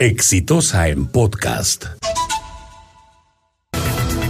Exitosa en podcast.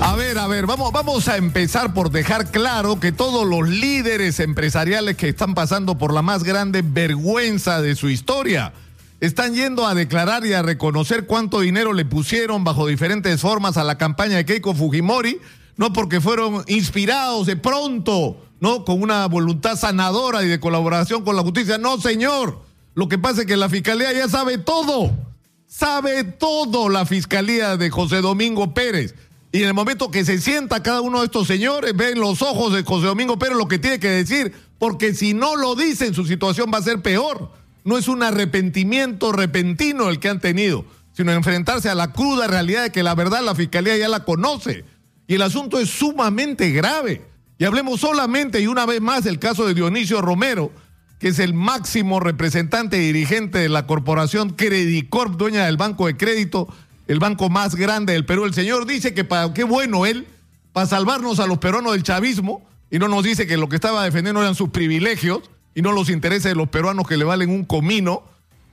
A ver, a ver, vamos, vamos a empezar por dejar claro que todos los líderes empresariales que están pasando por la más grande vergüenza de su historia están yendo a declarar y a reconocer cuánto dinero le pusieron bajo diferentes formas a la campaña de Keiko Fujimori, no porque fueron inspirados de pronto, no con una voluntad sanadora y de colaboración con la justicia. No, señor. Lo que pasa es que la fiscalía ya sabe todo. Sabe todo la fiscalía de José Domingo Pérez. Y en el momento que se sienta cada uno de estos señores, ven los ojos de José Domingo Pérez lo que tiene que decir, porque si no lo dicen, su situación va a ser peor. No es un arrepentimiento repentino el que han tenido, sino enfrentarse a la cruda realidad de que la verdad la fiscalía ya la conoce. Y el asunto es sumamente grave. Y hablemos solamente y una vez más del caso de Dionisio Romero, que es el máximo representante y dirigente de la corporación Credicorp, dueña del Banco de Crédito el banco más grande del Perú. El señor dice que para qué bueno él, para salvarnos a los peruanos del chavismo, y no nos dice que lo que estaba defendiendo eran sus privilegios y no los intereses de los peruanos que le valen un comino.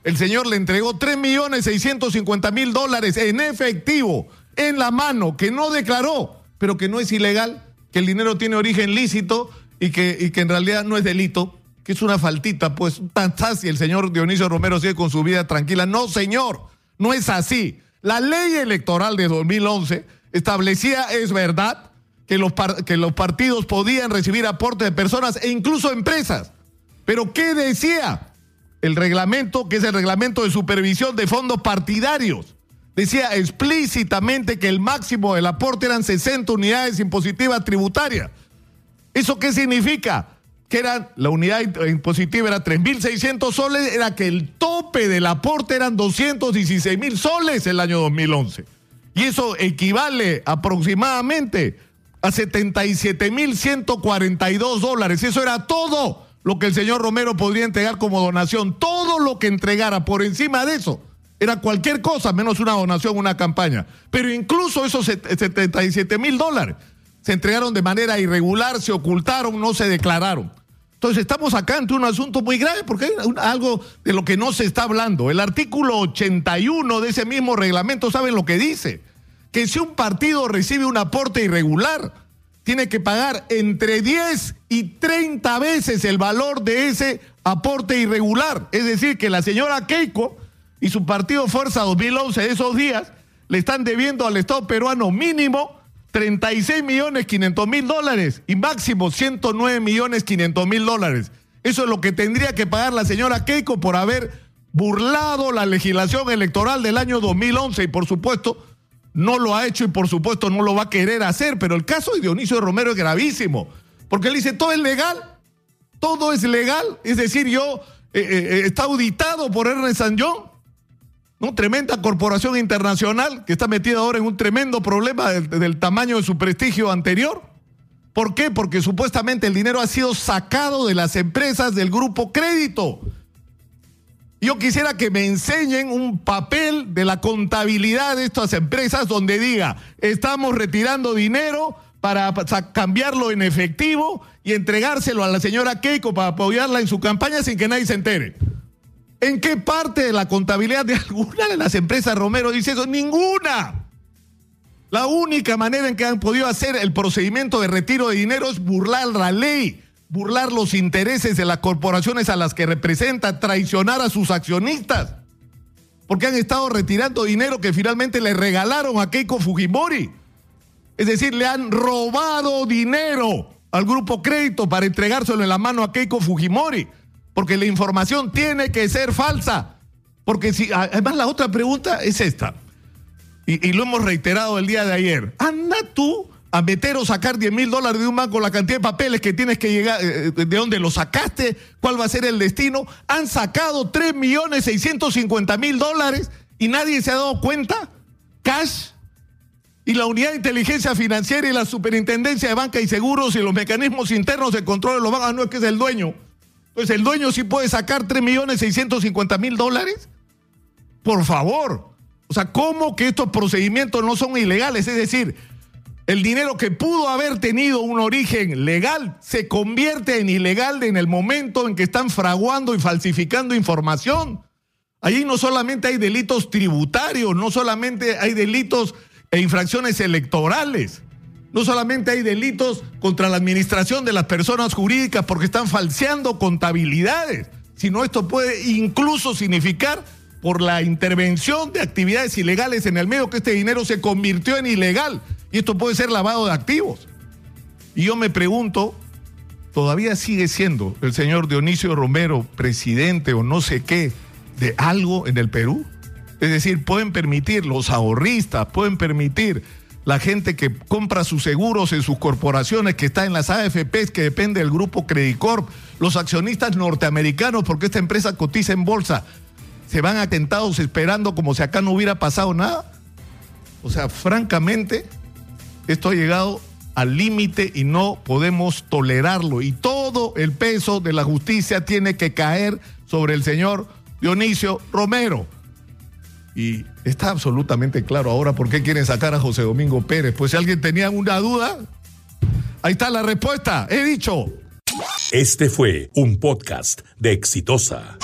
El señor le entregó 3 millones 650 mil dólares en efectivo, en la mano, que no declaró, pero que no es ilegal, que el dinero tiene origen lícito y que, y que en realidad no es delito, que es una faltita, pues tan fácil el señor Dionisio Romero sigue con su vida tranquila. No, señor, no es así. La ley electoral de 2011 establecía, es verdad, que los, que los partidos podían recibir aportes de personas e incluso empresas. Pero ¿qué decía? El reglamento, que es el reglamento de supervisión de fondos partidarios, decía explícitamente que el máximo del aporte eran 60 unidades impositivas tributarias. ¿Eso qué significa? Que era la unidad impositiva era 3.600 soles, era que el tope del aporte eran 216 mil soles el año 2011. Y eso equivale aproximadamente a 77.142 dólares. Eso era todo lo que el señor Romero podría entregar como donación. Todo lo que entregara por encima de eso era cualquier cosa menos una donación, una campaña. Pero incluso esos 77 mil dólares se entregaron de manera irregular, se ocultaron, no se declararon. Entonces estamos acá ante un asunto muy grave porque hay algo de lo que no se está hablando. El artículo 81 de ese mismo reglamento, ¿saben lo que dice? Que si un partido recibe un aporte irregular, tiene que pagar entre 10 y 30 veces el valor de ese aporte irregular. Es decir, que la señora Keiko y su partido Fuerza 2011 de esos días le están debiendo al Estado peruano mínimo 36 millones 500 mil dólares y máximo 109 millones 500 mil dólares. Eso es lo que tendría que pagar la señora Keiko por haber burlado la legislación electoral del año 2011 y por supuesto no lo ha hecho y por supuesto no lo va a querer hacer. Pero el caso de Dionisio Romero es gravísimo porque él dice todo es legal, todo es legal. Es decir, yo eh, eh, eh, está auditado por Ernest San John ¿no? Tremenda corporación internacional que está metida ahora en un tremendo problema del, tamaño de su prestigio anterior. ¿Por qué? Porque supuestamente el dinero ha sido sacado de las empresas del grupo crédito. Yo quisiera que me enseñen un papel de la contabilidad de estas empresas donde diga, estamos retirando dinero para cambiarlo en efectivo y entregárselo a la señora Keiko para apoyarla en su campaña sin que nadie se entere. ¿En qué parte de la contabilidad de alguna de las empresas Romero dice eso? Ninguna. La única manera en que han podido hacer el procedimiento de retiro de dinero es burlar la ley, burlar los intereses de las corporaciones a las que representa, traicionar a sus accionistas. Porque han estado retirando dinero que finalmente le regalaron a Keiko Fujimori. Es decir, le han robado dinero al grupo crédito para entregárselo en la mano a Keiko Fujimori porque la información tiene que ser falsa. Porque si, además la otra pregunta es esta, y, lo hemos reiterado el día de ayer, anda tú a meter o sacar 10 mil dólares de un banco, la cantidad de papeles que tienes que llegar, eh, de dónde lo sacaste, cuál va a ser el destino. Han sacado 3 millones 650 mil dólares y nadie se ha dado cuenta. Cash. Y la unidad de inteligencia financiera y la superintendencia de banca y seguros y los mecanismos internos de control de los bancos, no es que es el dueño pues el dueño sí puede sacar 3 millones 650 mil dólares. Por favor. O sea, ¿cómo que estos procedimientos no son ilegales? Es decir, el dinero que pudo haber tenido un origen legal se convierte en ilegal en el momento en que están fraguando y falsificando información. Allí no solamente hay delitos tributarios, no solamente hay delitos e infracciones electorales, no solamente hay delitos contra la administración de las personas jurídicas porque están falseando contabilidades, sino esto puede incluso significar por la intervención de actividades ilegales en el medio que este dinero se convirtió en ilegal y esto puede ser lavado de activos. Y yo me pregunto, ¿todavía sigue siendo el señor Dionisio Romero presidente o no sé qué de algo en el Perú? Es decir, pueden permitir los ahorristas, pueden permitir la gente que compra sus seguros en sus corporaciones, que está en las AFPs, que depende del grupo Credicorp, los accionistas norteamericanos, porque esta empresa cotiza en bolsa, se van atentados esperando como si acá no hubiera pasado nada. O sea, francamente, esto ha llegado al límite y no podemos tolerarlo. Y todo el peso de la justicia tiene que caer sobre el señor Dionisio Romero. Y está absolutamente claro ahora por qué quieren sacar a José Domingo Pérez. Pues si alguien tenía una duda, ahí está la respuesta. He dicho. Este fue un podcast de Exitosa.